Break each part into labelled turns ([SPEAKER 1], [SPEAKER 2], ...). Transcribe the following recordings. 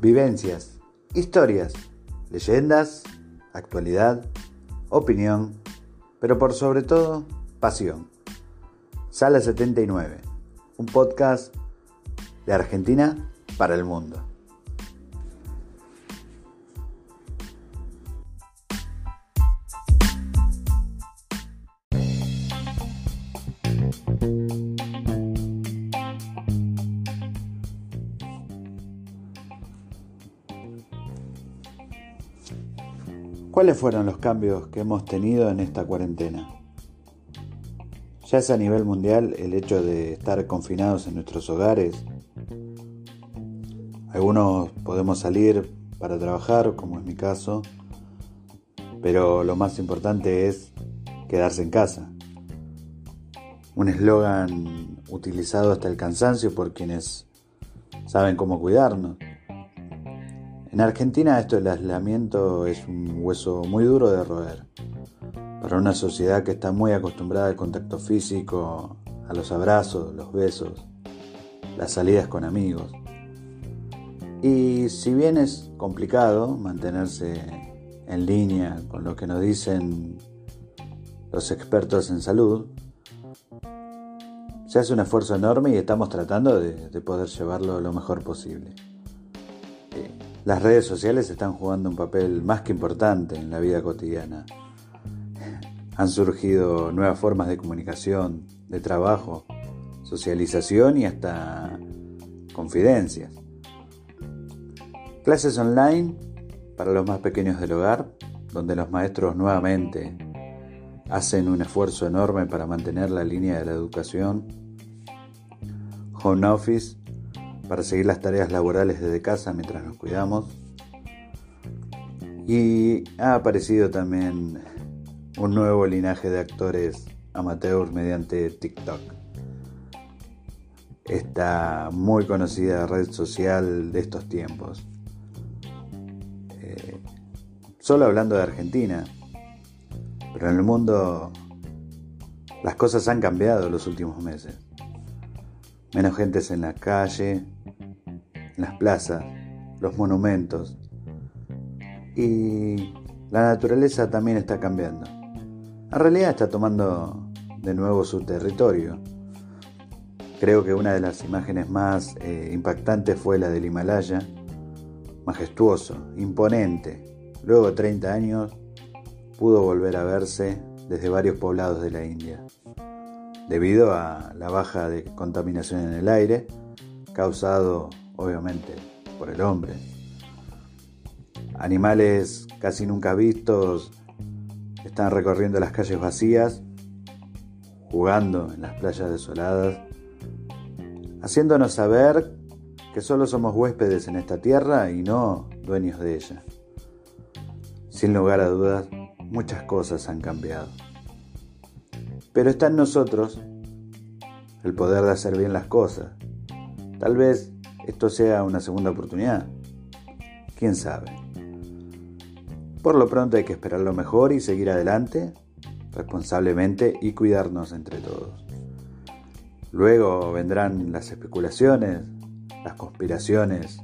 [SPEAKER 1] Vivencias, historias, leyendas, actualidad, opinión, pero por sobre todo, pasión. Sala 79, un podcast de Argentina para el mundo. ¿Cuáles fueron los cambios que hemos tenido en esta cuarentena? Ya es a nivel mundial el hecho de estar confinados en nuestros hogares. Algunos podemos salir para trabajar, como es mi caso, pero lo más importante es quedarse en casa. Un eslogan utilizado hasta el cansancio por quienes saben cómo cuidarnos. En Argentina esto del aislamiento es un hueso muy duro de roer. Para una sociedad que está muy acostumbrada al contacto físico, a los abrazos, los besos, las salidas con amigos. Y si bien es complicado mantenerse en línea con lo que nos dicen los expertos en salud, se hace un esfuerzo enorme y estamos tratando de, de poder llevarlo lo mejor posible. Las redes sociales están jugando un papel más que importante en la vida cotidiana. Han surgido nuevas formas de comunicación, de trabajo, socialización y hasta confidencias. Clases online para los más pequeños del hogar, donde los maestros nuevamente hacen un esfuerzo enorme para mantener la línea de la educación. Home office para seguir las tareas laborales desde casa mientras nos cuidamos. Y ha aparecido también un nuevo linaje de actores amateurs mediante TikTok. Esta muy conocida red social de estos tiempos. Eh, solo hablando de Argentina, pero en el mundo las cosas han cambiado los últimos meses. Menos gentes en la calle, las plazas, los monumentos. Y la naturaleza también está cambiando. En realidad está tomando de nuevo su territorio. Creo que una de las imágenes más eh, impactantes fue la del Himalaya, majestuoso, imponente. Luego de 30 años pudo volver a verse desde varios poblados de la India, debido a la baja de contaminación en el aire causado obviamente por el hombre. Animales casi nunca vistos están recorriendo las calles vacías, jugando en las playas desoladas, haciéndonos saber que solo somos huéspedes en esta tierra y no dueños de ella. Sin lugar a dudas, muchas cosas han cambiado. Pero está en nosotros el poder de hacer bien las cosas. Tal vez esto sea una segunda oportunidad. ¿Quién sabe? Por lo pronto hay que esperar lo mejor y seguir adelante responsablemente y cuidarnos entre todos. Luego vendrán las especulaciones, las conspiraciones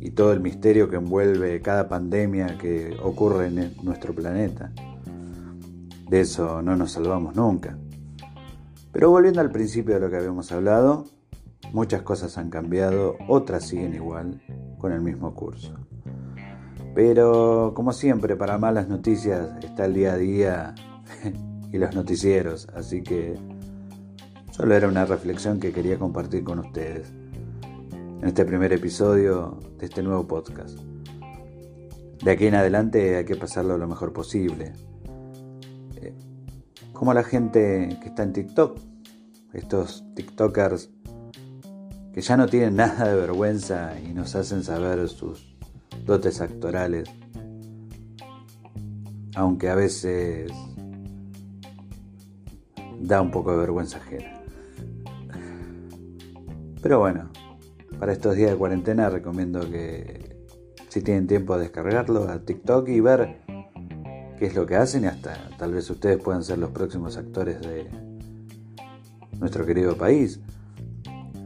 [SPEAKER 1] y todo el misterio que envuelve cada pandemia que ocurre en nuestro planeta. De eso no nos salvamos nunca. Pero volviendo al principio de lo que habíamos hablado, muchas cosas han cambiado, otras siguen igual, con el mismo curso. Pero como siempre, para malas noticias está el día a día y los noticieros, así que solo era una reflexión que quería compartir con ustedes en este primer episodio de este nuevo podcast. De aquí en adelante hay que pasarlo lo mejor posible. Eh, como la gente que está en TikTok, estos TikTokers que ya no tienen nada de vergüenza y nos hacen saber sus dotes actorales, aunque a veces da un poco de vergüenza ajena. Pero bueno, para estos días de cuarentena recomiendo que si tienen tiempo de descargarlo a TikTok y ver qué es lo que hacen y hasta tal vez ustedes puedan ser los próximos actores de nuestro querido país.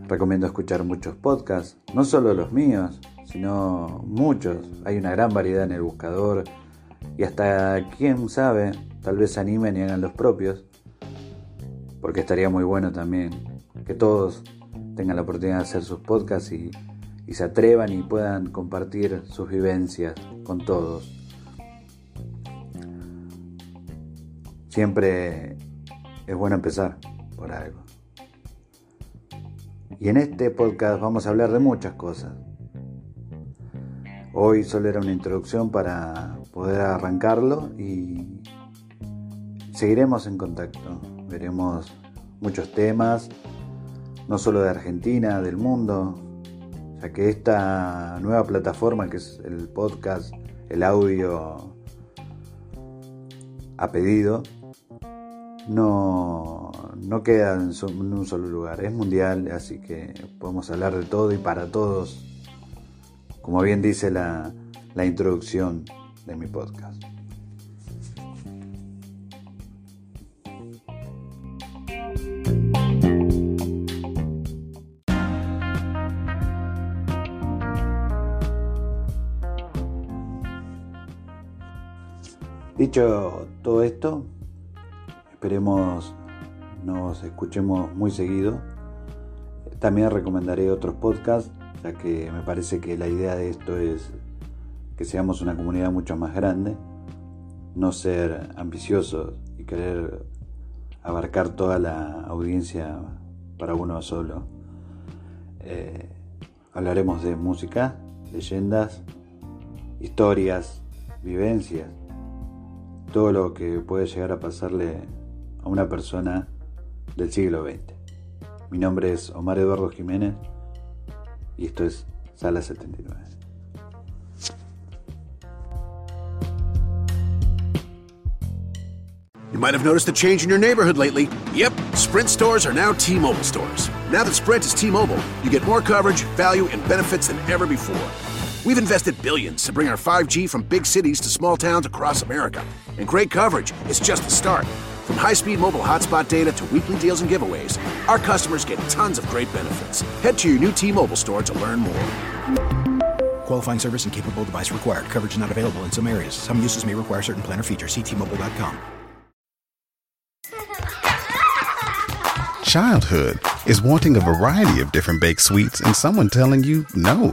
[SPEAKER 1] Recomiendo escuchar muchos podcasts, no solo los míos, sino muchos. Hay una gran variedad en el buscador y hasta quién sabe, tal vez se animen y hagan los propios porque estaría muy bueno también que todos tengan la oportunidad de hacer sus podcasts y, se atrevan y puedan compartir sus vivencias con todos. Siempre es bueno empezar por algo. Y en este podcast vamos a hablar de muchas cosas. Hoy solo era una introducción para poder arrancarlo y seguiremos en contacto veremos muchos temas, no solo de Argentina, del mundo, ya que esta nueva plataforma que es el podcast, el audio a pedido, no, no queda en, un solo lugar, es mundial, así que podemos hablar de todo y para todos, como bien dice la, la introducción de mi podcast. Dicho todo esto, esperemos nos escuchemos muy seguido. También recomendaré otros podcasts, ya que me parece que la idea de esto es que seamos una comunidad mucho más grande, no ser ambiciosos y querer abarcar toda la audiencia para uno solo. Eh, hablaremos de música, leyendas, historias, vivencias todo lo que puede llegar a pasarle a una persona del siglo XX. Mi nombre es Omar Eduardo Jiménez y esto es Sala 79.
[SPEAKER 2] You might have noticed a change in your neighborhood lately. Yep, Sprint stores are now T Mobile stores. Now that Sprint is T Mobile, you get more coverage, value, and benefits than ever before. We've invested billions to bring our 5G from big cities to small towns across America. And great coverage is just the start. From high-speed mobile hotspot data to weekly deals and giveaways, our customers get tons of great benefits. Head to your new T-Mobile store to learn more.
[SPEAKER 3] Qualifying service and capable device required. Coverage not available in some areas. Some uses may require certain plan or features. See T-Mobile.com.
[SPEAKER 4] Childhood is wanting a variety of different baked sweets and someone telling you no.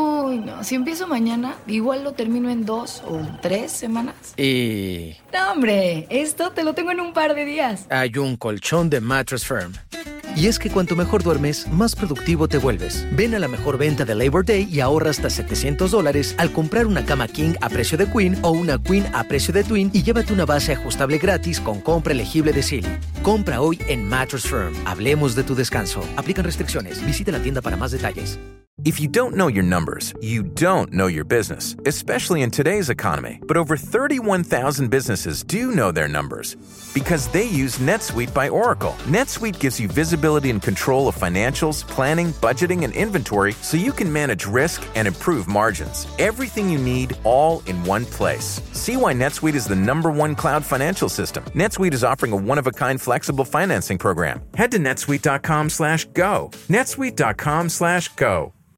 [SPEAKER 5] Uy, no. Si empiezo mañana, igual lo termino en dos o tres semanas.
[SPEAKER 6] Y...
[SPEAKER 5] No, hombre. Esto te lo tengo en un par de días.
[SPEAKER 6] Hay un colchón de Mattress Firm. Y es que cuanto mejor duermes, más productivo te vuelves. Ven a la mejor venta de Labor Day y ahorra hasta 700 dólares al comprar una cama King a precio de Queen o una Queen a precio de Twin y llévate una base ajustable gratis con compra elegible de Silly. Compra hoy en Mattress Firm. Hablemos de tu descanso. Aplican restricciones. Visita la tienda para más detalles.
[SPEAKER 7] If you don't know your numbers, you don't know your business, especially in today's economy. But over 31,000 businesses do know their numbers because they use NetSuite by Oracle. NetSuite gives you visibility and control of financials, planning, budgeting, and inventory so you can manage risk and improve margins. Everything you need all in one place. See why NetSuite is the number one cloud financial system. NetSuite is offering a one-of-a-kind flexible financing program. Head to netsuite.com slash